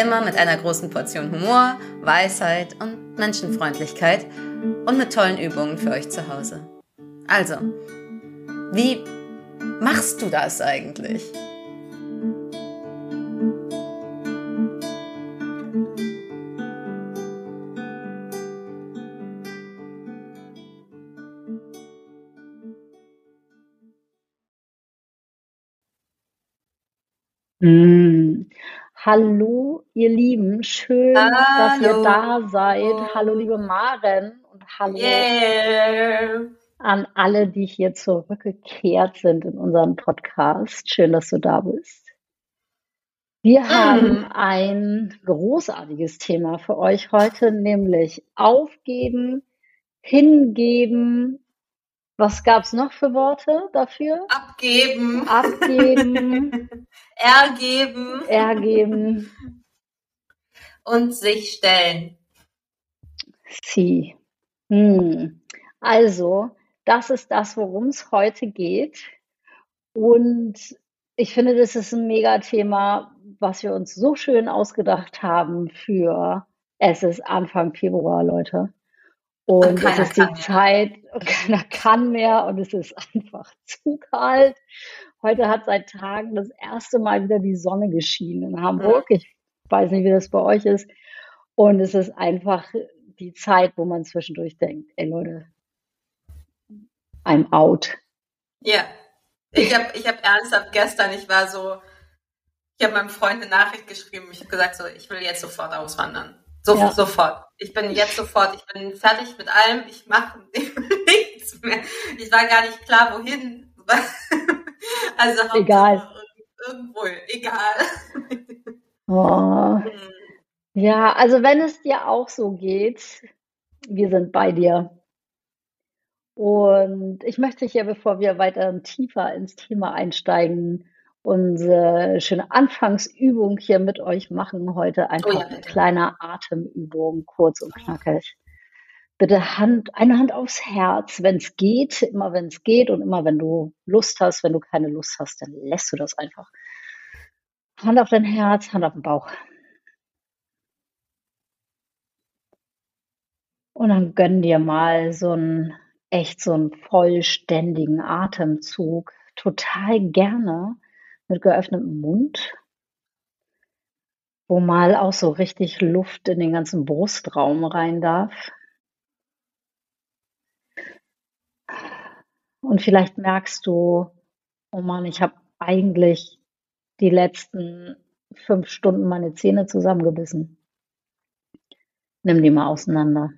Immer mit einer großen Portion Humor, Weisheit und Menschenfreundlichkeit und mit tollen Übungen für euch zu Hause. Also, wie machst du das eigentlich? Hm. Hallo, ihr Lieben, schön, dass ihr da seid. Hallo, liebe Maren und hallo Yeah. an alle, die hier zurückgekehrt sind in unserem Podcast. Schön, dass du da bist. Wir haben ein großartiges Thema für euch heute, nämlich aufgeben, hingeben. Was gab's noch für Worte dafür? Abgeben, Abgeben, ergeben ergeben, und sich stellen. sie. Hm. Also, das ist das, worum es heute geht. Und ich finde, das ist ein Megathema, was wir uns so schön ausgedacht haben für, es ist Anfang Februar, Leute. Und es keiner ist die. Zeit, und keiner kann mehr und es ist einfach zu kalt. Heute hat seit Tagen das erste Mal wieder die Sonne geschienen in Hamburg. Ich weiß nicht, wie das bei euch ist. Und es ist einfach die Zeit, wo man zwischendurch denkt, ey Leute, I'm out. Ja, ich habe ich hab ernsthaft gestern, ich war so, ich habe meinem Freund eine Nachricht geschrieben, ich habe gesagt so, ich will jetzt sofort auswandern. So, Ja. Sofort. Ich bin jetzt sofort, ich bin fertig mit allem, ich mache nichts mehr. Ich war gar nicht klar, wohin. Also Egal. Irgendwo, egal. Oh. Ja, also wenn es dir auch so geht, wir sind bei dir. Und ich möchte hier, bevor wir weiter tiefer ins Thema einsteigen, unsere schöne Anfangsübung hier mit euch machen. Heute einfach Oh ja, eine kleine Atemübung, kurz und knackig. Bitte Hand, eine Hand aufs Herz, wenn es geht, immer wenn es geht und immer wenn du Lust hast. Wenn du keine Lust hast, dann lässt du das einfach. Hand auf dein Herz, Hand auf den Bauch. Und dann gönn dir mal so einen echt so einen vollständigen Atemzug. Total gerne mit geöffnetem Mund, wo mal auch so richtig Luft in den ganzen Brustraum rein darf. Und vielleicht merkst du, oh Mann, ich habe eigentlich die letzten fünf Stunden meine Zähne zusammengebissen. Nimm die mal auseinander.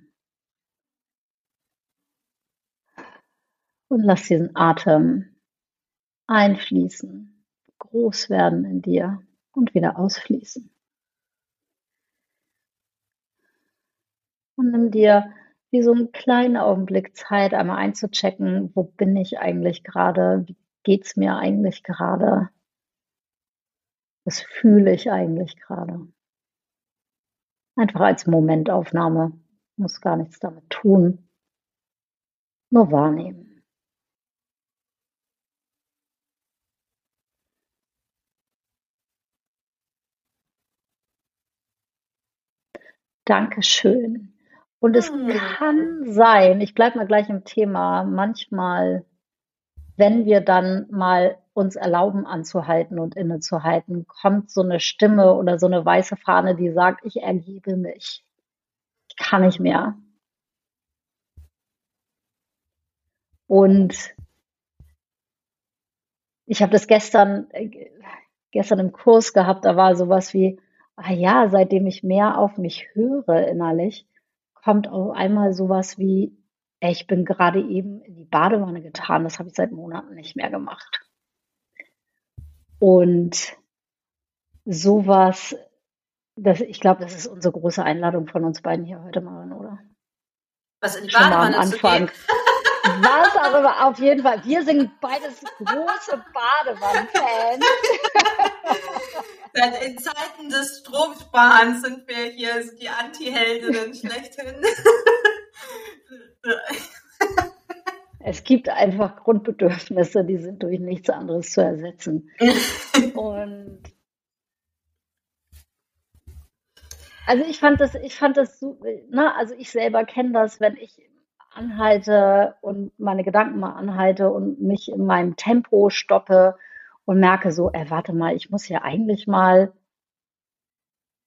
Und lass diesen Atem einfließen, groß werden in dir und wieder ausfließen. Und nimm dir wie so einen kleinen Augenblick Zeit, einmal einzuchecken, wo bin ich eigentlich gerade, wie geht's mir eigentlich gerade, was fühle ich eigentlich gerade. Einfach als Momentaufnahme, muss gar nichts damit tun, nur wahrnehmen. Dankeschön. Und es Hm. kann sein, ich bleibe mal gleich im Thema, manchmal, wenn wir dann mal uns erlauben anzuhalten und innezuhalten, kommt so eine Stimme oder so eine weiße Fahne, die sagt, ich ergebe mich. Ich kann nicht mehr. Und ich habe das gestern, äh, gestern im Kurs gehabt, da war sowas wie, ah ja, seitdem ich mehr auf mich höre innerlich, kommt auf einmal sowas wie, ich bin gerade eben in die Badewanne getan, das habe ich seit Monaten nicht mehr gemacht. Und sowas Das, ich glaube, das ist unsere große Einladung von uns beiden hier heute mal, oder? Was in die Badewanne am Anfang. Was immer, auf jeden Fall. Wir sind beides große Badewannenfans. In Zeiten des Stromsparens sind wir hier die Anti-Heldinnen schlechthin. Es gibt einfach Grundbedürfnisse, die sind durch nichts anderes zu ersetzen. Und also ich fand das, ich fand das so, na, also ich selber kenne das, wenn ich anhalte und meine Gedanken mal anhalte und mich in meinem Tempo stoppe und merke so, ey, warte mal, ich muss ja eigentlich mal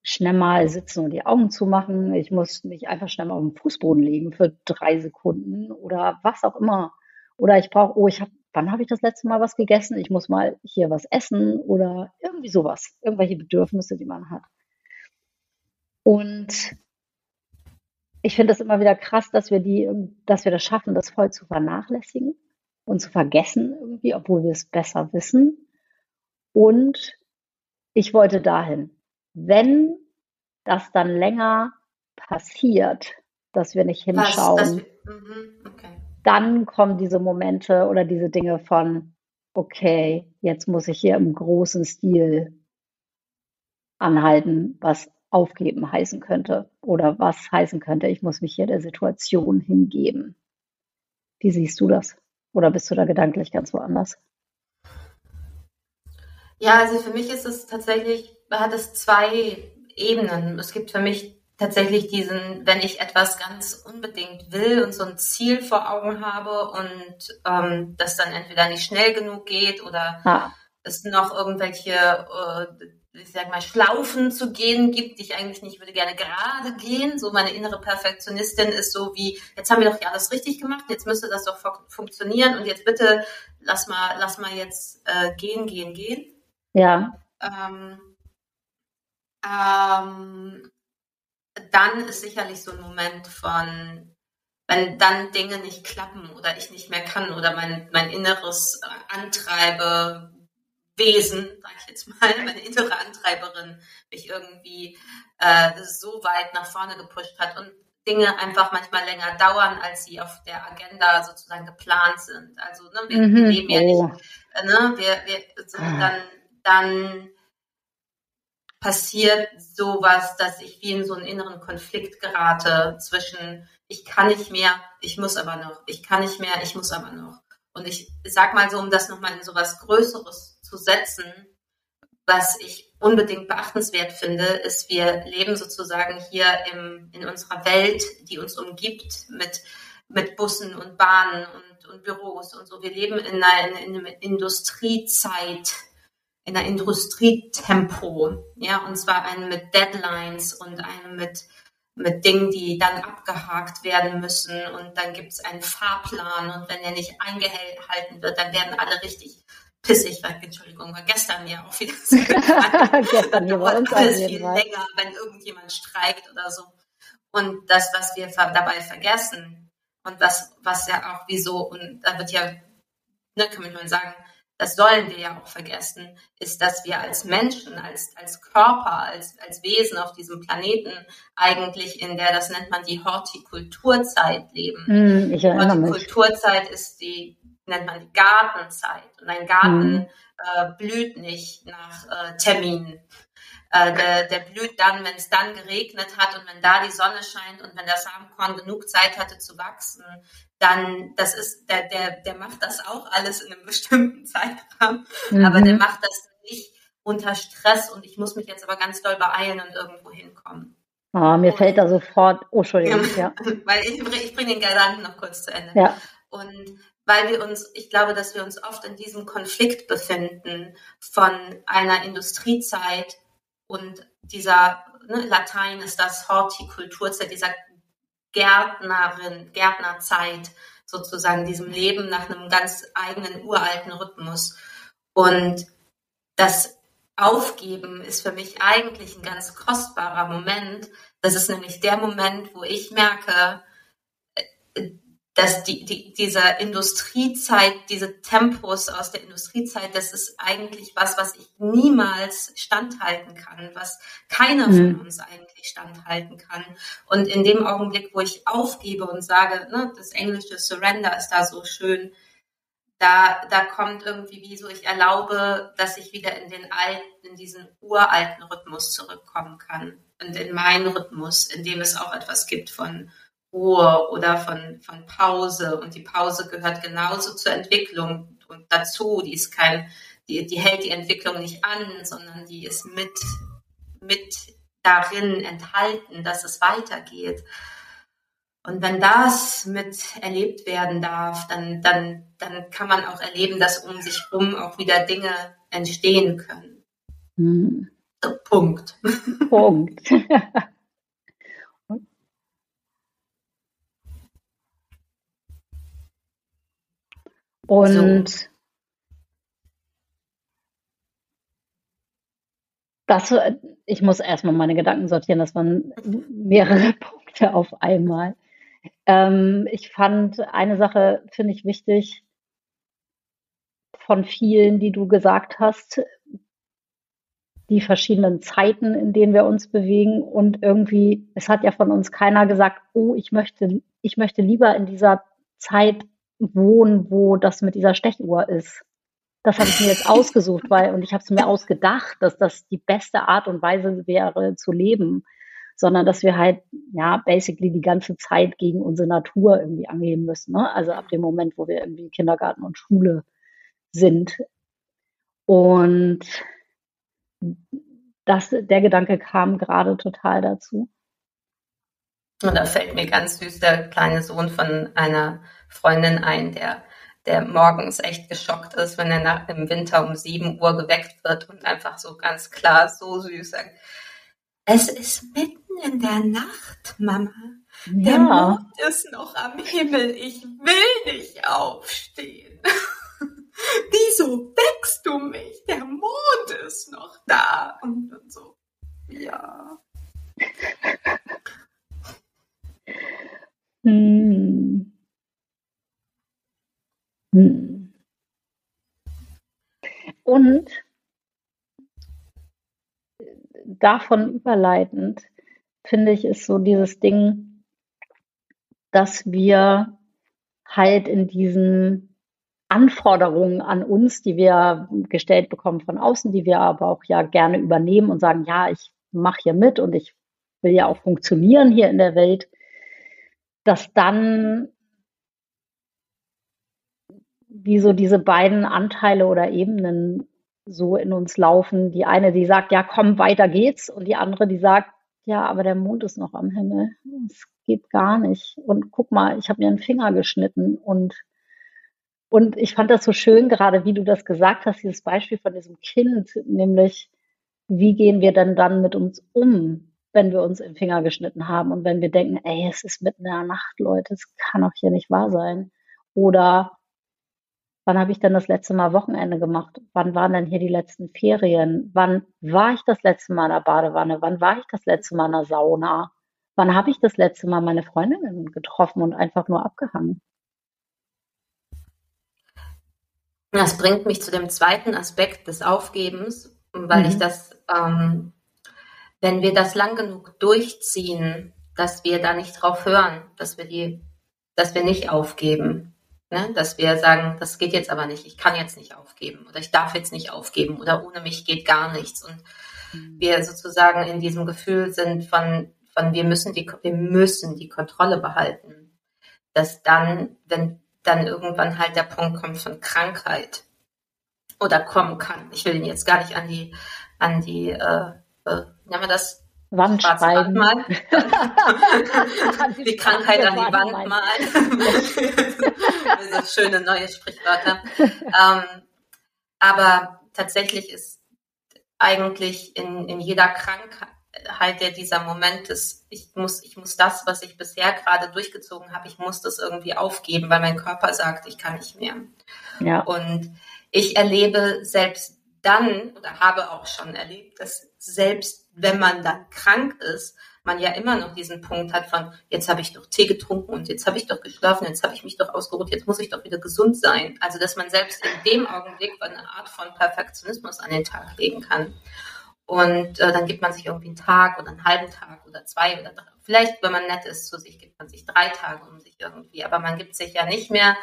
schnell mal sitzen und die Augen zumachen. Ich muss mich einfach schnell mal auf den Fußboden legen für drei Sekunden oder was auch immer. Oder ich brauche, oh, ich habe, wann habe ich das letzte Mal was gegessen? Ich muss mal hier was essen oder irgendwie sowas. Irgendwelche Bedürfnisse, die man hat. Und ich finde das immer wieder krass, dass wir die, dass wir das schaffen, das voll zu vernachlässigen und zu vergessen irgendwie, obwohl wir es besser wissen. Und ich wollte dahin wenn das dann länger passiert, dass wir nicht hinschauen, das, das, mhm, okay. dann kommen diese Momente oder diese Dinge von, okay, jetzt muss ich hier im großen Stil anhalten, was aufgeben heißen könnte oder was heißen könnte, ich muss mich hier der Situation hingeben. Wie siehst du das? Oder bist du da gedanklich ganz woanders? Ja, also für mich ist es tatsächlich, hat es zwei Ebenen. Es gibt für mich tatsächlich diesen, wenn ich etwas ganz unbedingt will und so ein Ziel vor Augen habe und ähm, das dann entweder nicht schnell genug geht oder ah. es noch irgendwelche, äh, ich sag mal, Schlaufen zu gehen gibt, die ich eigentlich nicht würde gerne gerade gehen. So meine innere Perfektionistin ist so wie, jetzt haben wir doch ja alles richtig gemacht, jetzt müsste das doch funktionieren und jetzt bitte lass mal, lass mal jetzt äh, gehen, gehen, gehen. Ja. Ähm, ähm, dann ist sicherlich so ein Moment von, wenn dann Dinge nicht klappen oder ich nicht mehr kann oder mein, mein inneres äh, Antreibewesen, sag ich jetzt mal, meine innere Antreiberin mich irgendwie äh, so weit nach vorne gepusht hat und Dinge einfach manchmal länger dauern, als sie auf der Agenda sozusagen geplant sind. Also ne, wir, mhm. leben ja oh. nicht, äh, ne, wir, wir ah. Dann passiert sowas, dass ich wie in so einen inneren Konflikt gerate zwischen ich kann nicht mehr, ich muss aber noch, ich kann nicht mehr, ich muss aber noch. Und ich sag mal so, um das nochmal in so was Größeres zu setzen, was ich unbedingt beachtenswert finde, ist, wir leben sozusagen hier im, in unserer Welt, die uns umgibt, mit, mit Bussen und Bahnen und, und Büros und so. Wir leben in einer, in einer Industriezeit, in der Industrietempo, ja, und zwar einen mit Deadlines und einen mit, mit Dingen, die dann abgehakt werden müssen. Und dann gibt es einen Fahrplan. Und wenn der nicht eingehalten wird, dann werden alle richtig pissig, weil, Entschuldigung, war gestern ja auch wieder so. Gestern hier war alles viel länger, wenn irgendjemand streikt oder so. Und das, was wir dabei vergessen und was, was ja auch wieso, und da wird ja, ne, kann man sagen, das sollen wir ja auch vergessen, ist, dass wir als Menschen, als, als Körper, als, als Wesen auf diesem Planeten eigentlich in der, das nennt man die Hortikulturzeit leben. Mm, ich Hortikulturzeit ist die, nennt man die Gartenzeit. Und ein Garten mm. äh, blüht nicht nach äh, Terminen. Äh, der, der blüht dann, wenn es dann geregnet hat und wenn da die Sonne scheint und wenn das Samenkorn genug Zeit hatte zu wachsen, dann, das ist, der, der, der macht das auch alles in einem bestimmten Zeitrahmen, mhm. aber der macht das nicht unter Stress und ich muss mich jetzt aber ganz doll beeilen und irgendwo hinkommen. Oh, mir und, fällt da sofort, oh, Entschuldigung, ja. Weil ich, ich bringe den Gedanken noch kurz zu Ende. Ja. Und weil wir uns, ich glaube, dass wir uns oft in diesem Konflikt befinden von einer Industriezeit, und dieser ne, Latein ist das Hortikulturzeit, dieser Gärtnerin, Gärtnerzeit sozusagen, diesem Leben nach einem ganz eigenen uralten Rhythmus. Und das Aufgeben ist für mich eigentlich ein ganz kostbarer Moment. Das ist nämlich der Moment, wo ich merke, dass die, die, dieser Industriezeit, diese Tempos aus der Industriezeit, das ist eigentlich was, was ich niemals standhalten kann, was keiner mhm. von uns eigentlich standhalten kann. Und in dem Augenblick, wo ich aufgebe und sage, ne, das englische Surrender ist da so schön, da, da kommt irgendwie wie so, ich erlaube, dass ich wieder in den alten, in diesen uralten Rhythmus zurückkommen kann und in meinen Rhythmus, in dem es auch etwas gibt von Ruhe oder von, von Pause. Und die Pause gehört genauso zur Entwicklung und dazu. Die ist kein, die, die hält die Entwicklung nicht an, sondern die ist mit, mit darin enthalten, dass es weitergeht. Und wenn das mit erlebt werden darf, dann, dann, dann kann man auch erleben, dass um sich herum auch wieder Dinge entstehen können. Hm. Punkt. Punkt. Und so. das, ich muss erstmal meine Gedanken sortieren, das waren mehrere Punkte auf einmal. Ähm, ich fand eine Sache, finde ich wichtig, von vielen, die du gesagt hast, die verschiedenen Zeiten, in denen wir uns bewegen und irgendwie, es hat ja von uns keiner gesagt, oh, ich möchte, ich möchte lieber in dieser Zeit wohnen, wo das mit dieser Stechuhr ist. Das habe ich mir jetzt ausgesucht, weil, und ich habe es mir ausgedacht, dass das die beste Art und Weise wäre zu leben, sondern dass wir halt, ja, basically die ganze Zeit gegen unsere Natur irgendwie angehen müssen. Ne? Also ab dem Moment, wo wir irgendwie Kindergarten und Schule sind. Und das, der Gedanke kam gerade total dazu. Und da fällt mir ganz süß der kleine Sohn von einer Freundin ein, der, der morgens echt geschockt ist, wenn er nach, im Winter um sieben Uhr geweckt wird und einfach so ganz klar, so süß sagt, es ist mitten in der Nacht, Mama. Ja. Der Mond ist noch am Himmel. Ich will nicht aufstehen. Wieso wächst du mich? Der Mond ist noch da. Und dann so, ja. Hm. Hm. Und davon überleitend, finde ich, ist so dieses Ding, dass wir halt in diesen Anforderungen an uns, die wir gestellt bekommen von außen, die wir aber auch ja gerne übernehmen und sagen, ja, ich mache hier mit und ich will ja auch funktionieren hier in der Welt, dass dann wie so diese beiden Anteile oder Ebenen so in uns laufen. Die eine, die sagt, ja, komm, weiter geht's. Und die andere, die sagt, ja, aber der Mond ist noch am Himmel. Es geht gar nicht. Und guck mal, ich habe mir einen Finger geschnitten. Und, und ich fand das so schön, gerade wie du das gesagt hast, dieses Beispiel von diesem Kind, nämlich, wie gehen wir denn dann mit uns um? Wenn wir uns im Finger geschnitten haben und wenn wir denken, ey, es ist mitten in der Nacht, Leute, es kann doch hier nicht wahr sein. Oder wann habe ich denn das letzte Mal Wochenende gemacht? Wann waren denn hier die letzten Ferien? Wann war ich das letzte Mal in der Badewanne? Wann war ich das letzte Mal in der Sauna? Wann habe ich das letzte Mal meine Freundinnen getroffen und einfach nur abgehangen? Das bringt mich zu dem zweiten Aspekt des Aufgebens, weil mhm. ich das ähm, wenn wir das lang genug durchziehen, dass wir da nicht drauf hören, dass wir die, dass wir nicht aufgeben, ne? dass wir sagen, das geht jetzt aber nicht, ich kann jetzt nicht aufgeben oder ich darf jetzt nicht aufgeben oder ohne mich geht gar nichts und mhm. wir sozusagen in diesem Gefühl sind von, von wir müssen die, wir müssen die Kontrolle behalten, dass dann, wenn dann irgendwann halt der Punkt kommt von Krankheit oder kommen kann. Ich will ihn jetzt gar nicht an die, an die äh, äh, nennen wir das? Wand die Krankheit an die Wand malen. Diese schöne neue Sprichwörter. ähm, aber tatsächlich ist eigentlich in, in jeder Krankheit ja dieser Moment ist, ich muss, ich muss das, was ich bisher gerade durchgezogen habe, ich muss das irgendwie aufgeben, weil mein Körper sagt, ich kann nicht mehr. Ja. Und ich erlebe selbst dann oder habe auch schon erlebt, dass selbst wenn man dann krank ist, man ja immer noch diesen Punkt hat von, jetzt habe ich doch Tee getrunken und jetzt habe ich doch geschlafen, jetzt habe ich mich doch ausgeruht, jetzt muss ich doch wieder gesund sein. Also dass man selbst in dem Augenblick eine Art von Perfektionismus an den Tag legen kann. Und äh, dann gibt man sich irgendwie einen Tag oder einen halben Tag oder zwei oder drei. Vielleicht, wenn man nett ist zu sich, gibt man sich drei Tage um sich irgendwie. Aber man gibt sich ja nicht mehr,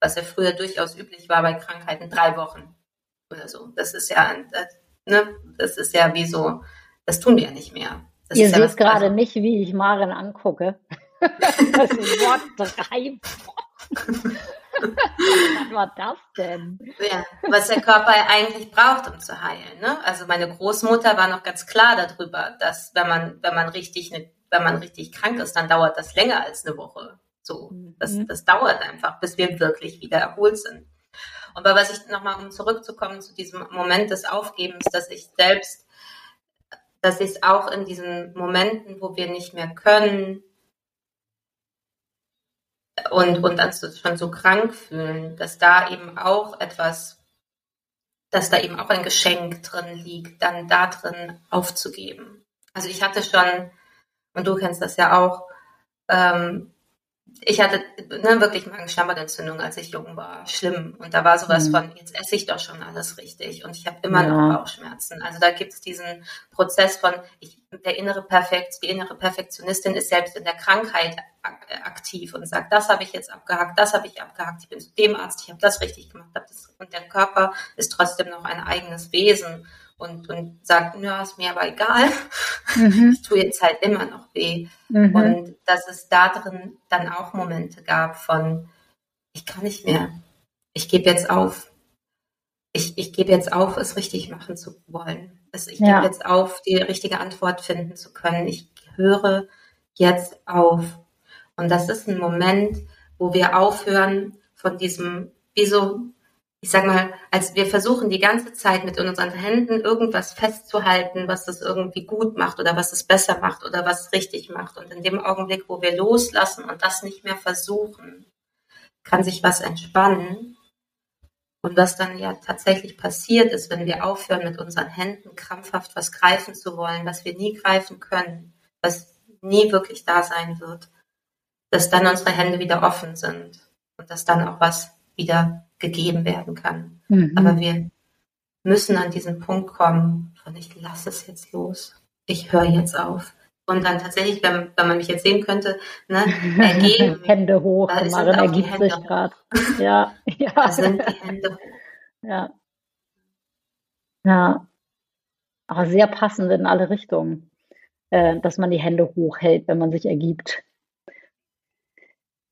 was ja früher durchaus üblich war bei Krankheiten, drei Wochen oder so. Das ist ja, das, ne, das ist ja wie so, das tun wir ja nicht mehr. Das Ihr ja seht gerade also, nicht, wie ich Maren angucke. das Wort drei. Was war das denn? Ja, was der Körper eigentlich braucht, um zu heilen. Ne? Also meine Großmutter war noch ganz klar darüber, dass wenn man, wenn man richtig, ne, wenn man richtig krank ist, dann dauert das länger als eine Woche. So, das, mhm. das dauert einfach, bis wir wirklich wieder erholt sind. Und bei was ich nochmal, um zurückzukommen zu diesem Moment des Aufgebens, dass ich selbst, dass ich auch in diesen Momenten, wo wir nicht mehr können und, und uns schon so krank fühlen, dass da eben auch etwas, dass da eben auch ein Geschenk drin liegt, dann da drin aufzugeben. Also ich hatte schon, und du kennst das ja auch, ähm, ich hatte ne, wirklich Magen-Schleimhautentzündung, als ich jung war. Schlimm. Und da war sowas mhm. von, jetzt esse ich doch schon alles richtig. Und ich habe immer ja. noch Bauchschmerzen. Also da gibt es diesen Prozess von, ich, der innere Perfekt, die innere Perfektionistin ist selbst in der Krankheit aktiv und sagt, das habe ich jetzt abgehakt, das habe ich abgehakt, ich bin zu dem Arzt, ich habe das richtig gemacht. Das, und der Körper ist trotzdem noch ein eigenes Wesen und, und sagt, ja, ist mir aber egal. Mhm. Ich tue jetzt halt immer noch weh. Mhm. Und dass es da drin dann auch Momente gab von, ich kann nicht mehr. Ich gebe jetzt auf. Ich, ich gebe jetzt auf, es richtig machen zu wollen. Ich ja. gebe jetzt auf, die richtige Antwort finden zu können. Ich höre jetzt auf. Und das ist ein Moment, wo wir aufhören von diesem, wie so ich sag mal, als wir versuchen die ganze Zeit mit unseren Händen irgendwas festzuhalten, was das irgendwie gut macht oder was es besser macht oder was es richtig macht. Und in dem Augenblick, wo wir loslassen und das nicht mehr versuchen, kann sich was entspannen. Und was dann ja tatsächlich passiert ist, wenn wir aufhören, mit unseren Händen krampfhaft was greifen zu wollen, was wir nie greifen können, was nie wirklich da sein wird, dass dann unsere Hände wieder offen sind und dass dann auch was wieder gegeben werden kann. Mhm. Aber wir müssen an diesen Punkt kommen von ich lasse es jetzt los, ich höre jetzt auf. Und dann tatsächlich, wenn, wenn man mich jetzt sehen könnte, ne, ergeben. Hände hoch, da Marin ergibt sich gerade. Ja, ja. Da sind die Hände hoch. Ja. Ja. Aber sehr passend in alle Richtungen, äh, dass man die Hände hochhält, wenn man sich ergibt.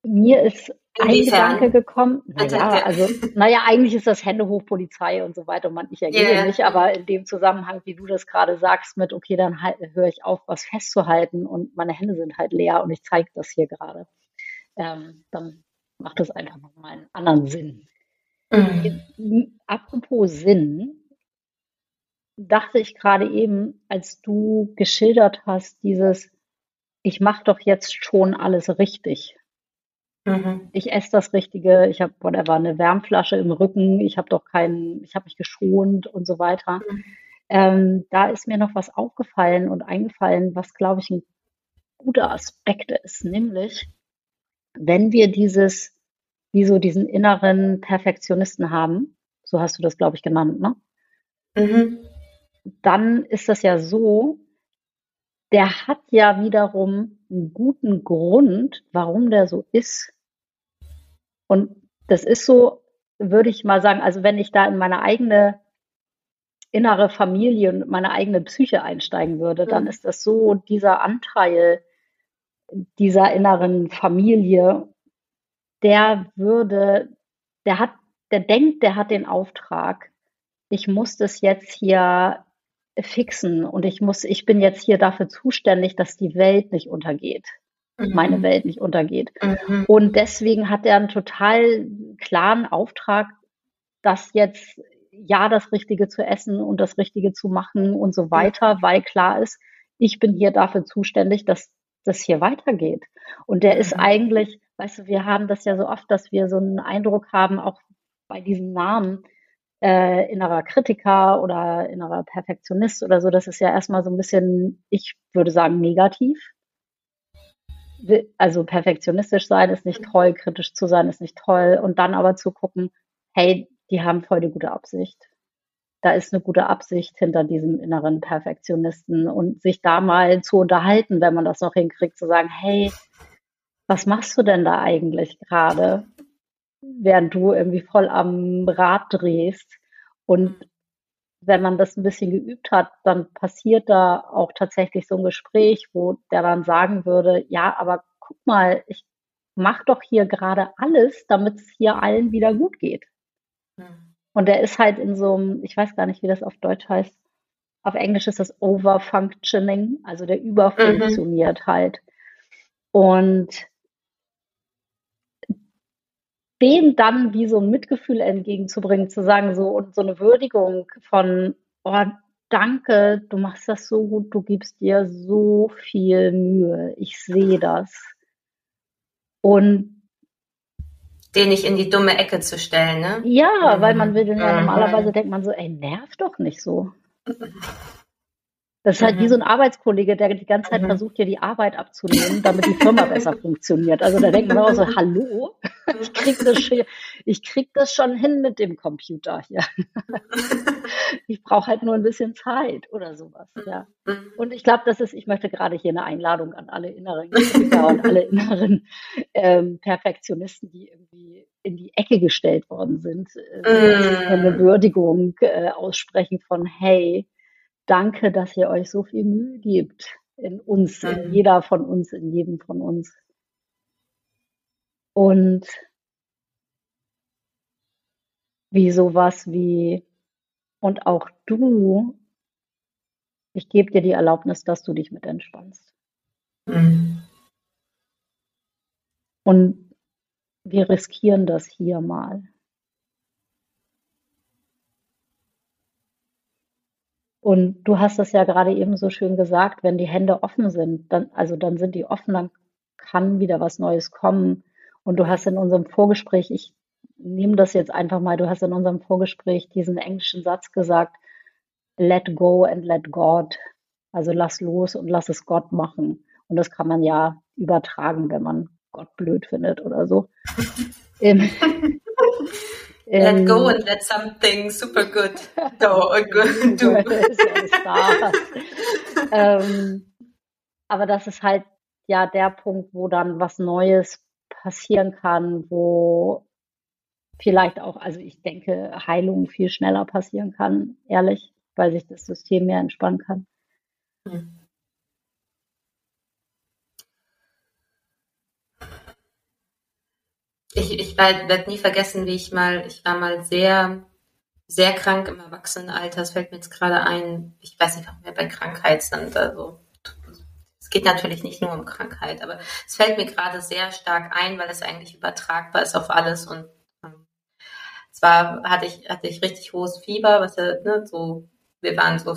Mir ist Inwiefern? ein Gedanke gekommen. Naja, also, naja, eigentlich ist das Hände hoch Polizei und so weiter und man, ich ergebe yeah. nicht, aber in dem Zusammenhang, wie du das gerade sagst, mit, okay, dann halt, höre ich auf, was festzuhalten und meine Hände sind halt leer und ich zeige das hier gerade. Ähm, dann macht das einfach nochmal einen anderen Sinn. Mhm. Apropos Sinn, dachte ich gerade eben, als du geschildert hast, dieses, ich mache doch jetzt schon alles richtig. Mhm. Ich esse das Richtige, ich habe whatever, eine Wärmflasche im Rücken, ich habe doch keinen, ich habe mich geschont und so weiter. Mhm. Ähm, da ist mir noch was aufgefallen und eingefallen, was, glaube ich, ein guter Aspekt ist, nämlich, wenn wir dieses, wie so diesen inneren Perfektionisten haben, so hast du das, glaube ich, genannt, ne? Mhm. Dann ist das ja so, der hat ja wiederum einen guten Grund, warum der so ist. Und das ist so, würde ich mal sagen, also wenn ich da in meine eigene innere Familie und meine eigene Psyche einsteigen würde, dann ist das so dieser Anteil dieser inneren Familie, der würde, der hat, der denkt, der hat den Auftrag, ich muss das jetzt hier fixen und ich muss, ich bin jetzt hier dafür zuständig, dass die Welt nicht untergeht. Mhm. Meine Welt nicht untergeht. Mhm. Und deswegen hat er einen total klaren Auftrag, das jetzt ja das Richtige zu essen und das Richtige zu machen und so weiter, weil klar ist, ich bin hier dafür zuständig, dass das hier weitergeht. Und der ist mhm. eigentlich, weißt du, wir haben das ja so oft, dass wir so einen Eindruck haben, auch bei diesen Namen, äh, innerer Kritiker oder innerer Perfektionist oder so. Das ist ja erstmal so ein bisschen, ich würde sagen, negativ. Also perfektionistisch sein ist nicht toll, kritisch zu sein ist nicht toll. Und dann aber zu gucken, hey, die haben voll die gute Absicht. Da ist eine gute Absicht hinter diesem inneren Perfektionisten und sich da mal zu unterhalten, wenn man das noch hinkriegt, zu sagen, hey, was machst du denn da eigentlich gerade? Während du irgendwie voll am Rad drehst. Und wenn man das ein bisschen geübt hat, dann passiert da auch tatsächlich so ein Gespräch, wo der dann sagen würde, ja, aber guck mal, ich mache doch hier gerade alles, damit es hier allen wieder gut geht. Mhm. Und der ist halt in so einem, ich weiß gar nicht, wie das auf Deutsch heißt. Auf Englisch ist das Overfunctioning, also der überfunktioniert mhm. halt. Und dem dann wie so ein Mitgefühl entgegenzubringen, zu sagen, so und so eine Würdigung von, oh, danke, du machst das so gut, du gibst dir so viel Mühe, ich sehe das. Und den nicht in die dumme Ecke zu stellen, ne? Ja, mhm. weil man will, ja, normalerweise denkt man so, ey, nerv doch nicht so. Das ist halt mhm. wie so ein Arbeitskollege, der die ganze Zeit mhm. versucht, dir die Arbeit abzunehmen, damit die Firma besser funktioniert. Also da denkt man auch so, hallo, ich krieg das schon, ich krieg das schon hin mit dem Computer hier. ich brauche halt nur ein bisschen Zeit oder sowas, ja. Mhm. Und ich glaube, das ist, ich möchte gerade hier eine Einladung an alle inneren Kritiker und alle inneren ähm, Perfektionisten, die irgendwie in die Ecke gestellt worden sind, äh, eine Würdigung äh, aussprechen von, hey, danke, dass ihr euch so viel Mühe gebt in uns, in jeder von uns, in jedem von uns. Und wie sowas wie, und auch du, ich gebe dir die Erlaubnis, dass du dich mit entspannst. Mhm. Und wir riskieren das hier mal. Und du hast es ja gerade eben so schön gesagt, wenn die Hände offen sind, dann, also dann sind die offen, dann kann wieder was Neues kommen. Und du hast in unserem Vorgespräch, ich nehme das jetzt einfach mal, du hast in unserem Vorgespräch diesen englischen Satz gesagt, let go and let God. Also lass los und lass es Gott machen. Und das kann man ja übertragen, wenn man Gott blöd findet oder so. Let go ähm, and let something super good go, good do. ähm, aber das ist halt ja der Punkt, wo dann was Neues passieren kann, wo vielleicht auch, also ich denke, Heilung viel schneller passieren kann, ehrlich, weil sich das System mehr entspannen kann. Hm. Ich, ich werde nie vergessen, wie ich mal, ich war mal sehr, sehr krank im Erwachsenenalter. Es fällt mir jetzt gerade ein, ich weiß nicht, warum wir bei Krankheit sind. Also es geht natürlich nicht nur um Krankheit, aber es fällt mir gerade sehr stark ein, weil es eigentlich übertragbar ist auf alles. Und ähm, zwar hatte ich, hatte ich richtig hohes Fieber, was ja, ne, so, wir waren so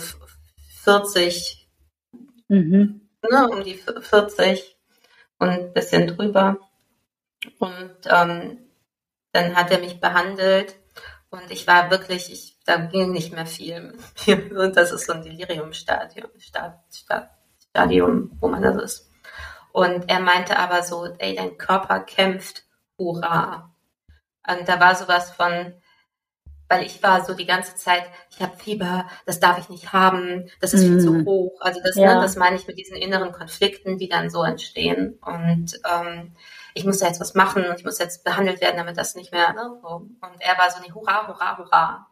40, mhm. ne, um die 40 und ein bisschen drüber. Und ähm, dann hat er mich behandelt und ich war wirklich, ich, da ging nicht mehr viel. Und das ist so ein Deliriumstadium, Stadium, wo man das ist. Und er meinte aber so, ey, dein Körper kämpft, hurra. Und da war sowas von, weil ich war so die ganze Zeit, ich habe Fieber, das darf ich nicht haben, das ist viel zu mhm. hoch. Also das, ne, ja. ne, das meine ich mit diesen inneren Konflikten, die dann so entstehen. Und ähm, ich muss da jetzt was machen und ich muss jetzt behandelt werden, damit das nicht mehr, ne. Und er war so, nee, hurra, hurra, hurra.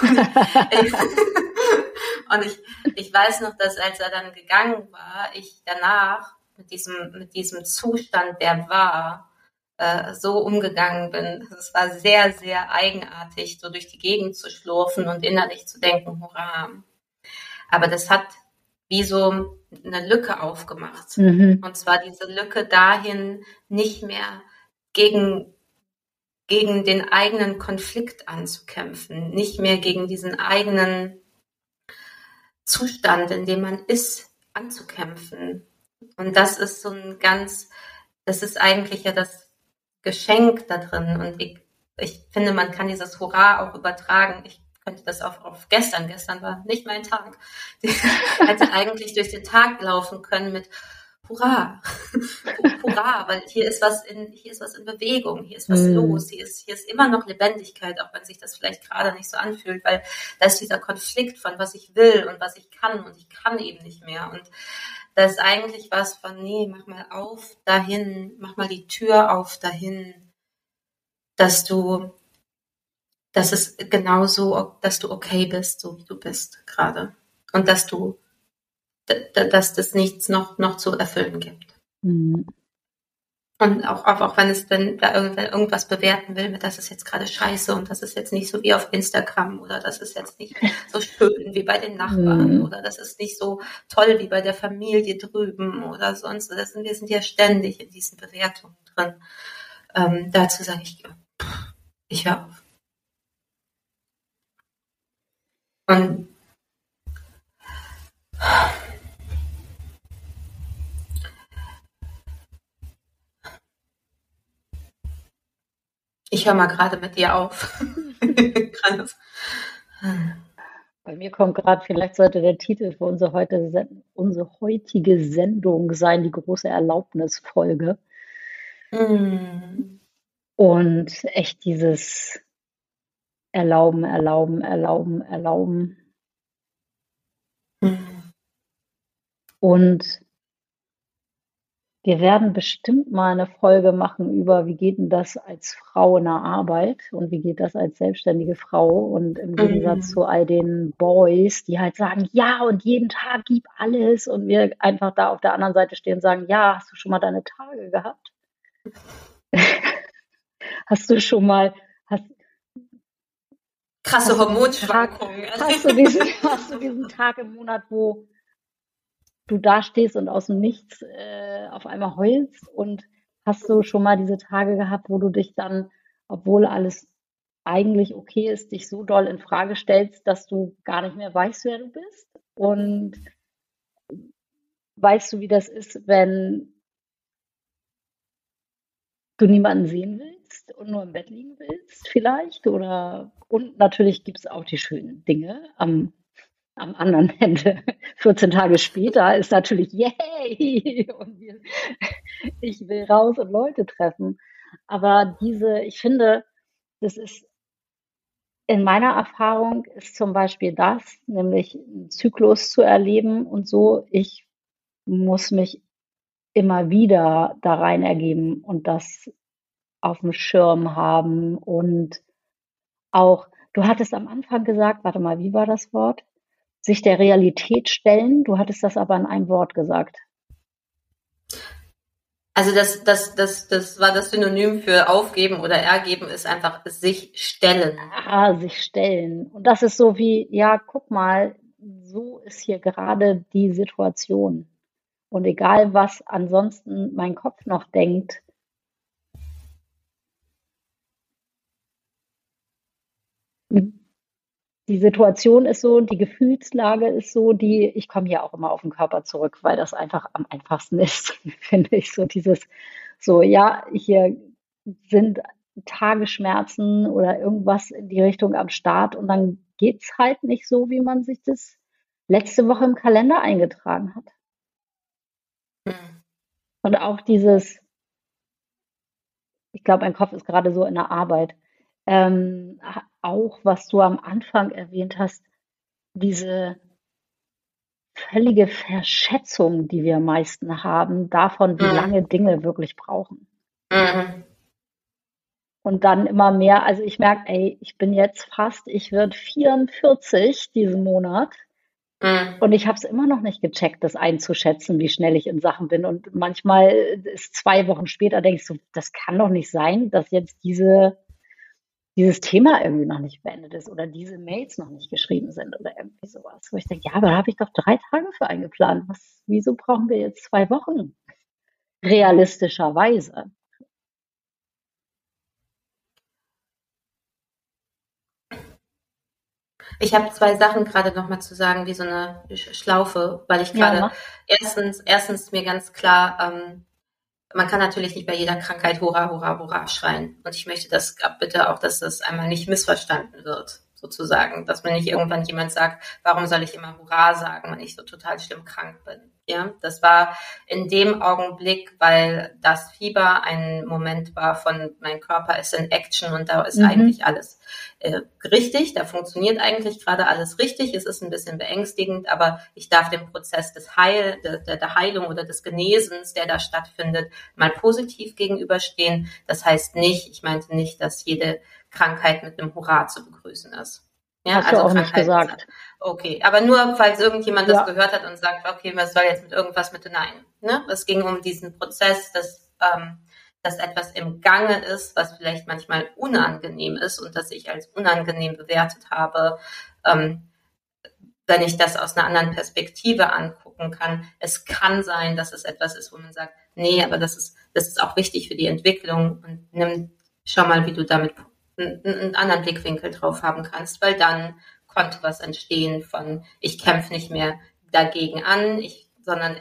und, ich, und ich, ich weiß noch, dass als er dann gegangen war, ich danach mit diesem, mit diesem Zustand, der war, äh, so umgegangen bin. Es war sehr, sehr eigenartig, so durch die Gegend zu schlurfen und innerlich zu denken, hurra. Aber das hat wie so eine Lücke aufgemacht. Mhm. Und zwar diese Lücke dahin, nicht mehr gegen, gegen den eigenen Konflikt anzukämpfen, nicht mehr gegen diesen eigenen Zustand, in dem man ist, anzukämpfen. Und das ist so ein ganz, das ist eigentlich ja das Geschenk da drin. Und ich, ich finde, man kann dieses Hurra auch übertragen. Ich könnte das auf, auf gestern, gestern war nicht mein Tag. Ich hätte eigentlich durch den Tag laufen können mit Hurra, Hurra, weil hier ist was in, hier ist was in Bewegung, hier ist was mm. los, hier ist, hier ist immer noch Lebendigkeit, auch wenn sich das vielleicht gerade nicht so anfühlt, weil da ist dieser Konflikt von was ich will und was ich kann und ich kann eben nicht mehr und da ist eigentlich was von, nee, mach mal auf dahin, mach mal die Tür auf dahin, dass du, dass es genauso, dass du okay bist, so wie du bist gerade. Und dass du, dass das nichts noch, noch zu erfüllen gibt. Mhm. Und auch, auch, auch wenn es dann da irgendwer irgendwas bewerten will, mit das ist jetzt gerade scheiße und das ist jetzt nicht so wie auf Instagram oder das ist jetzt nicht so schön wie bei den Nachbarn mhm. oder das ist nicht so toll wie bei der Familie drüben oder sonst. Das sind, wir sind ja ständig in diesen Bewertungen drin. Ähm, dazu sage ich, ich höre auf. Und ich höre mal gerade mit dir auf. Bei mir kommt gerade, vielleicht sollte der Titel für unsere, heute, unsere heutige Sendung sein, die große Erlaubnisfolge. Mm. Und echt dieses Erlauben, Erlauben, Erlauben, Erlauben. Mhm. Und wir werden bestimmt mal eine Folge machen über, wie geht denn das als Frau in der Arbeit und wie geht das als selbstständige Frau und im Gegensatz mhm. zu all den Boys, die halt sagen, ja und jeden Tag gib alles und wir einfach da auf der anderen Seite stehen und sagen, ja, hast du schon mal deine Tage gehabt? Hast du schon mal, hast, krasse Hormonschwankungen. Hast du, diesen, hast du diesen Tag im Monat, wo du da stehst und aus dem Nichts äh, auf einmal heulst? Und hast du schon mal diese Tage gehabt, wo du dich dann, obwohl alles eigentlich okay ist, dich so doll in Frage stellst, dass du gar nicht mehr weißt, wer du bist? Und weißt du, wie das ist, wenn du niemanden sehen willst und nur im Bett liegen willst vielleicht oder und natürlich gibt es auch die schönen Dinge am, am anderen Ende. 14 Tage später ist natürlich yay und wir, ich will raus und Leute treffen. Aber diese, ich finde, das ist in meiner Erfahrung ist zum Beispiel das, nämlich einen Zyklus zu erleben und so, ich muss mich immer wieder da rein ergeben und das auf dem Schirm haben und auch, du hattest am Anfang gesagt, warte mal, wie war das Wort? Sich der Realität stellen. Du hattest das aber in einem Wort gesagt. Also das, das, das, das war das Synonym für aufgeben oder ergeben, ist einfach sich stellen. Ah, sich stellen. Und das ist so wie, ja, guck mal, so ist hier gerade die Situation. Und egal, was ansonsten mein Kopf noch denkt, die Situation ist so, die Gefühlslage ist so, die, ich komme hier auch immer auf den Körper zurück, weil das einfach am einfachsten ist, finde ich. So dieses, so, ja, hier sind Tagesschmerzen oder irgendwas in die Richtung am Start und dann geht es halt nicht so, wie man sich das letzte Woche im Kalender eingetragen hat. Mhm. Und auch dieses, ich glaube, mein Kopf ist gerade so in der Arbeit. Ähm, auch, was du am Anfang erwähnt hast, diese völlige Verschätzung, die wir meisten haben, davon, wie mhm. lange Dinge wirklich brauchen. Mhm. Und dann immer mehr, also ich merke, ey, ich bin jetzt fast, ich werde 44 diesen Monat. Mhm. Und ich habe es immer noch nicht gecheckt, das einzuschätzen, wie schnell ich in Sachen bin. Und manchmal ist zwei Wochen später, denkst du, das kann doch nicht sein, dass jetzt diese, dieses Thema irgendwie noch nicht beendet ist oder diese Mails noch nicht geschrieben sind oder irgendwie sowas. Wo ich denke, ja, aber da habe ich doch drei Tage für eingeplant. Was, wieso brauchen wir jetzt zwei Wochen? Realistischerweise. Ich habe zwei Sachen gerade nochmal zu sagen, wie so eine Schlaufe, weil ich gerade ja. erstens, erstens mir ganz klar ähm, man kann natürlich nicht bei jeder Krankheit Hurra, Hurra, Hurra schreien. Und ich möchte das bitte auch, dass das einmal nicht missverstanden wird, sozusagen. Dass man nicht irgendwann jemand sagt, warum soll ich immer Hurra sagen, wenn ich so total schlimm krank bin. Ja, das war in dem Augenblick, weil das Fieber ein Moment war von mein Körper ist in Action und da ist mhm. eigentlich alles äh, richtig, da funktioniert eigentlich gerade alles richtig. Es ist ein bisschen beängstigend, aber ich darf dem Prozess des Heil, der, der Heilung oder des Genesens, der da stattfindet, mal positiv gegenüberstehen. Das heißt nicht, ich meinte nicht, dass jede Krankheit mit einem Hurra zu begrüßen ist. Ja, Hast also du auch nicht gesagt. Okay, aber nur falls irgendjemand ja. das gehört hat und sagt, okay, was soll jetzt mit irgendwas mit Nein? Ne? Es ging um diesen Prozess, dass, ähm, dass etwas im Gange ist, was vielleicht manchmal unangenehm ist und das ich als unangenehm bewertet habe, ähm, wenn ich das aus einer anderen Perspektive angucken kann. Es kann sein, dass es etwas ist, wo man sagt, nee, aber das ist, das ist auch wichtig für die Entwicklung und nimm, schau mal, wie du damit einen anderen Blickwinkel drauf haben kannst, weil dann konnte was entstehen von, ich kämpfe nicht mehr dagegen an, ich, sondern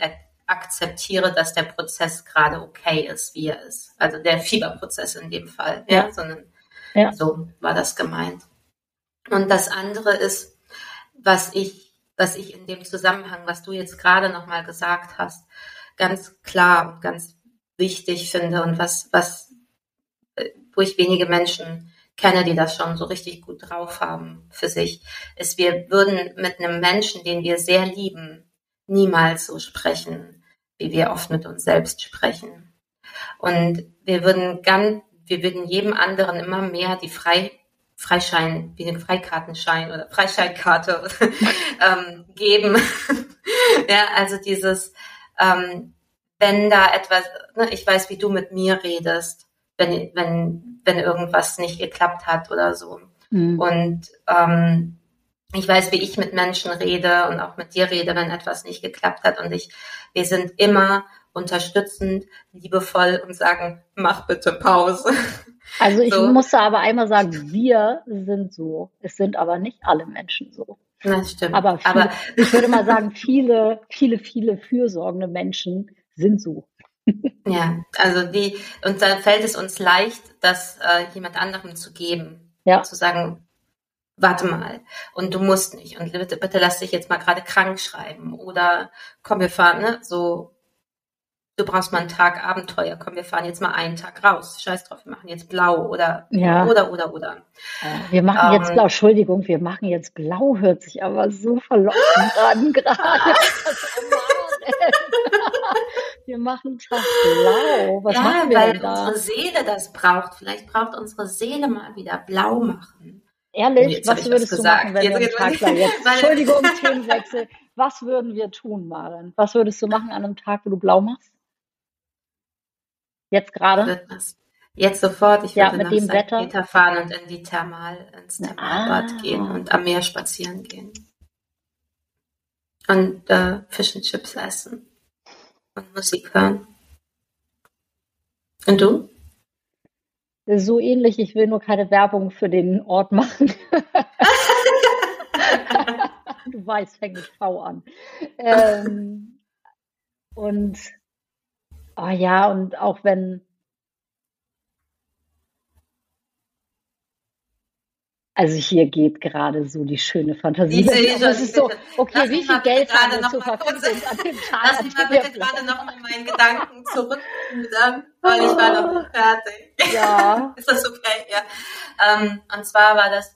akzeptiere, dass der Prozess gerade okay ist, wie er ist. Also der Fieberprozess in dem Fall, ja, ja sondern ja. so war das gemeint. Und das andere ist, was ich, was ich in dem Zusammenhang, was du jetzt gerade nochmal gesagt hast, ganz klar und ganz wichtig finde und was, was, äh, wo ich wenige Menschen kenne, die das schon so richtig gut drauf haben für sich, ist, wir würden mit einem Menschen, den wir sehr lieben, niemals so sprechen, wie wir oft mit uns selbst sprechen. Und wir würden ganz, wir würden jedem anderen immer mehr die Frei, Freischein, wie den Freikartenschein oder Freischeinkarte ähm, geben. ja, also dieses, ähm, wenn da etwas, ne, ich weiß, wie du mit mir redest, wenn, wenn, wenn irgendwas nicht geklappt hat oder so. Mhm. Und ähm, ich weiß, wie ich mit Menschen rede und auch mit dir rede, wenn etwas nicht geklappt hat. Und ich, wir sind immer unterstützend, liebevoll und sagen, mach bitte Pause. Also ich so. musste aber einmal sagen, wir sind so. Es sind aber nicht alle Menschen so. Das stimmt. Aber, viele, aber ich würde mal sagen, viele, viele, viele fürsorgende Menschen sind so. Ja, also die, und da fällt es uns leicht, das äh, jemand anderem zu geben. Ja. Zu sagen, warte mal, und du musst nicht, und bitte, bitte lass dich jetzt mal gerade krank schreiben. Oder komm, wir fahren, ne, so, du brauchst mal einen Tag Abenteuer, komm, wir fahren jetzt mal einen Tag raus. Scheiß drauf, wir machen jetzt blau oder ja. oder oder oder. Wir machen ähm, jetzt blau, Entschuldigung, wir machen jetzt blau, hört sich aber so verlockend an gerade. wir machen Tag blau. Was ja, machen wir weil denn da? unsere Seele das braucht. Vielleicht braucht unsere Seele mal wieder blau machen. Ehrlich, was würdest du machen, wenn jetzt, wir Tag blau jetzt? Entschuldigung, Themenwechsel. Was würden wir tun, Maren? Was würdest du machen an einem Tag, wo du blau machst? Jetzt gerade? Jetzt sofort. Ich ja, würde mit dem Wetter Peter fahren und in die Thermal, ins Thermalbad ah. gehen und am Meer spazieren gehen. Und äh, Fish and Chips essen und Musik hören. Und du? So ähnlich, ich will nur keine Werbung für den Ort machen. du weißt, fängt mit V an. Ähm, und oh ja, und auch wenn Also hier geht gerade so die schöne Fantasie. Ich sehe das ist so, okay, Lass wie viel Geld haben wir zur Verfügung? Lass mich mal bitte gerade noch mal meinen Gedanken zurück, weil ich war noch nicht fertig. Ja. ist das okay? Ja. Ähm, und zwar war das,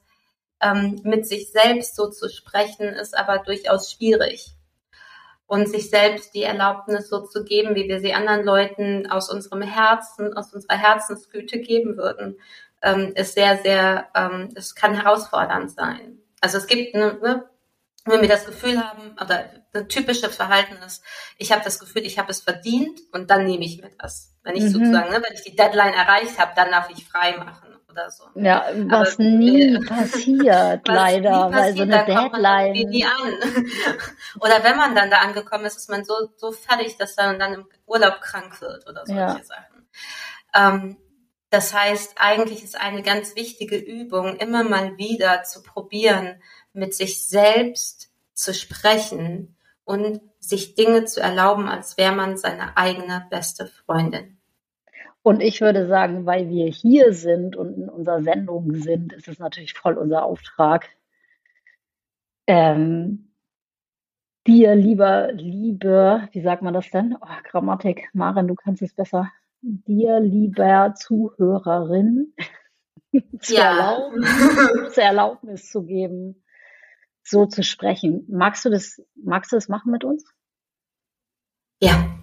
ähm, mit sich selbst so zu sprechen, ist aber durchaus schwierig. Und sich selbst die Erlaubnis so zu geben, wie wir sie anderen Leuten aus unserem Herzen, aus unserer Herzensgüte geben würden ähm, ist sehr, sehr, ähm, es kann herausfordernd sein. Also es gibt, ne, ne, wenn wir das Gefühl haben, oder ein typisches Verhalten ist, ich habe das Gefühl, ich habe es verdient und dann nehme ich mir das. Wenn ich mhm. sozusagen, ne, wenn ich die Deadline erreicht habe, dann darf ich frei machen oder so. Ja, was Aber, nie äh, passiert, leider, nie passiert, weil so eine Deadline. nie an. oder wenn man dann da angekommen ist, ist man so, so fertig, dass man dann im Urlaub krank wird oder solche ja. Sachen. Ähm, das heißt, eigentlich ist eine ganz wichtige Übung, immer mal wieder zu probieren, mit sich selbst zu sprechen und sich Dinge zu erlauben, als wäre man seine eigene beste Freundin. Und ich würde sagen, weil wir hier sind und in unserer Sendung sind, ist es natürlich voll unser Auftrag, ähm, dir lieber, liebe, wie sagt man das denn? Oh, Grammatik, Maren, du kannst es besser. Dir lieber Zuhörerin zu, Ja. erlauben, zur Erlaubnis zu geben, so zu sprechen. Magst du das, magst du das machen mit uns? Ja.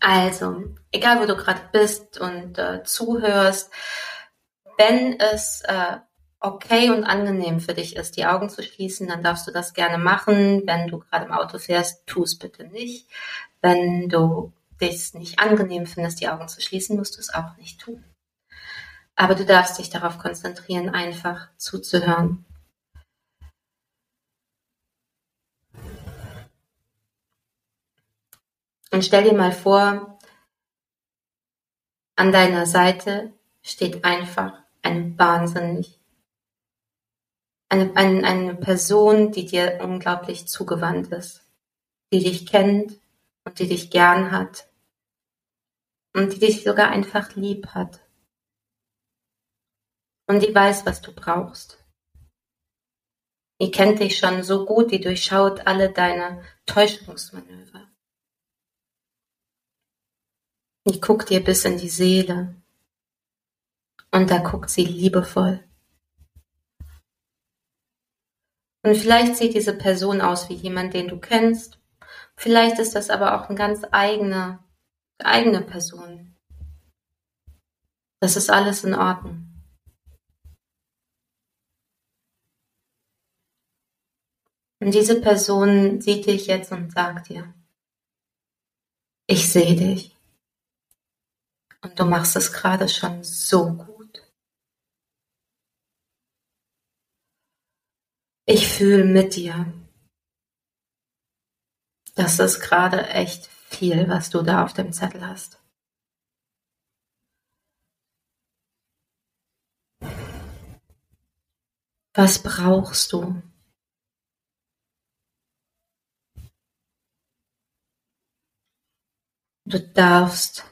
Also, egal wo du gerade bist und äh, zuhörst, wenn es äh, okay und angenehm für dich ist, die Augen zu schließen, dann darfst du das gerne machen. Wenn du gerade im Auto fährst, tu es bitte nicht. Wenn du dich nicht angenehm findest, die Augen zu schließen, musst du es auch nicht tun. Aber du darfst dich darauf konzentrieren, einfach zuzuhören. Und stell dir mal vor, an deiner Seite steht einfach eine wahnsinnig, eine, eine, eine Person, die dir unglaublich zugewandt ist, die dich kennt und die dich gern hat und die dich sogar einfach lieb hat. Und die weiß, was du brauchst. Die kennt dich schon so gut, die durchschaut alle deine Täuschungsmanöver. Die guckt dir bis in die Seele. Und da guckt sie liebevoll. Und vielleicht sieht diese Person aus wie jemand, den du kennst. Vielleicht ist das aber auch eine ganz eigene, eigene Person. Das ist alles in Ordnung. Und diese Person sieht dich jetzt und sagt dir, ich sehe dich. Und du machst es gerade schon so gut. Ich fühle mit dir. Das ist gerade echt viel, was du da auf dem Zettel hast. Was brauchst du? Du darfst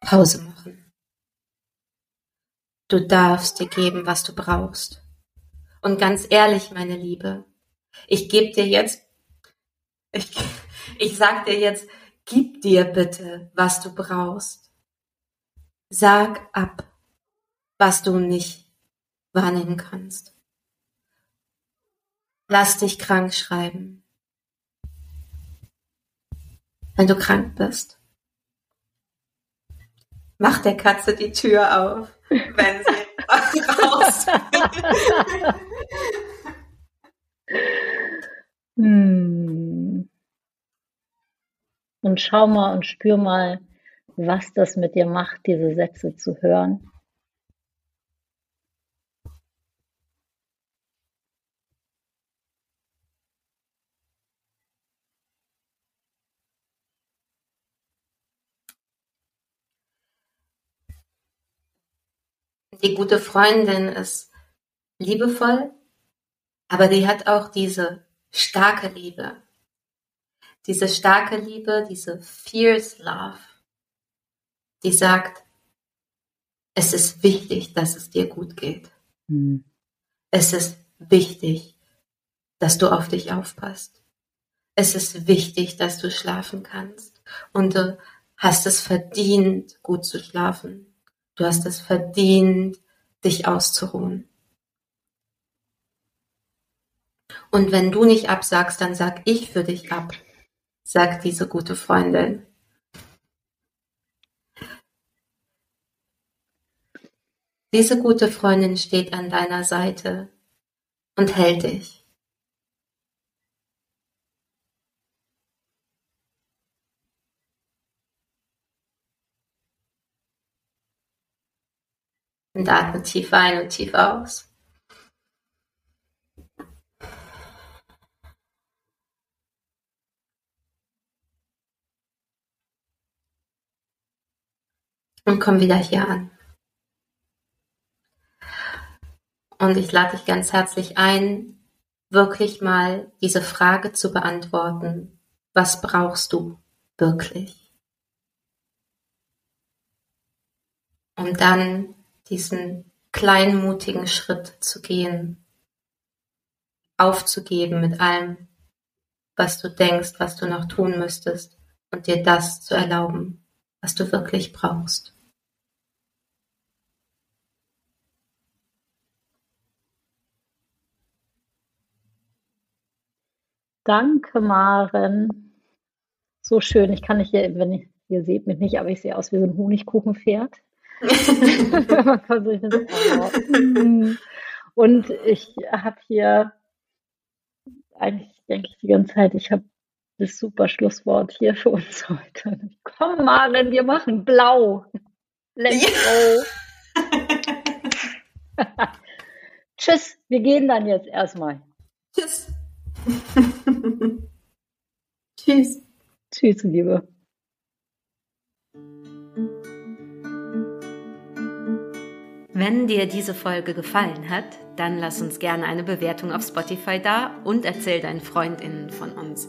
Pause machen. Du darfst dir geben, was du brauchst. Und ganz ehrlich, meine Liebe, ich gebe dir jetzt, ich, ich sag dir jetzt, gib dir bitte, was du brauchst. Sag ab, was du nicht wahrnehmen kannst. Lass dich krank schreiben, wenn du krank bist. Mach der Katze die Tür auf, wenn sie raus Hm. Und schau mal und spür mal, was das mit dir macht, diese Sätze zu hören. Die gute Freundin ist liebevoll, aber die hat auch diese starke Liebe. Diese starke Liebe, diese fierce love, die sagt, es ist wichtig, dass es dir gut geht. Hm. Es ist wichtig, dass du auf dich aufpasst. Es ist wichtig, dass du schlafen kannst. Und du hast es verdient, gut zu schlafen. Du hast es verdient, dich auszuruhen. Und wenn du nicht absagst, dann sag ich für dich ab, sagt diese gute Freundin. Diese gute Freundin steht an deiner Seite und hält dich. Und atme tief ein und tief aus. Und komm wieder hier an. Und ich lade dich ganz herzlich ein, wirklich mal diese Frage zu beantworten. Was brauchst du wirklich? um dann diesen kleinmutigen Schritt zu gehen, aufzugeben mit allem, was du denkst, was du noch tun müsstest und dir das zu erlauben, was du wirklich brauchst. Danke, Maren. So schön. Ich kann nicht hier, wenn ich, ihr seht mich nicht, aber ich sehe aus wie so ein Honigkuchenpferd. Und ich habe hier eigentlich denke ich die ganze Zeit, ich habe das super Schlusswort hier für uns heute. Komm, Maren, wir machen blau. Let's go. Tschüss, wir gehen dann jetzt erstmal. Tschüss. Tschüss. Tschüss, Liebe. Wenn dir diese Folge gefallen hat, dann lass uns gerne eine Bewertung auf Spotify da und erzähl deinen Freundinnen von uns.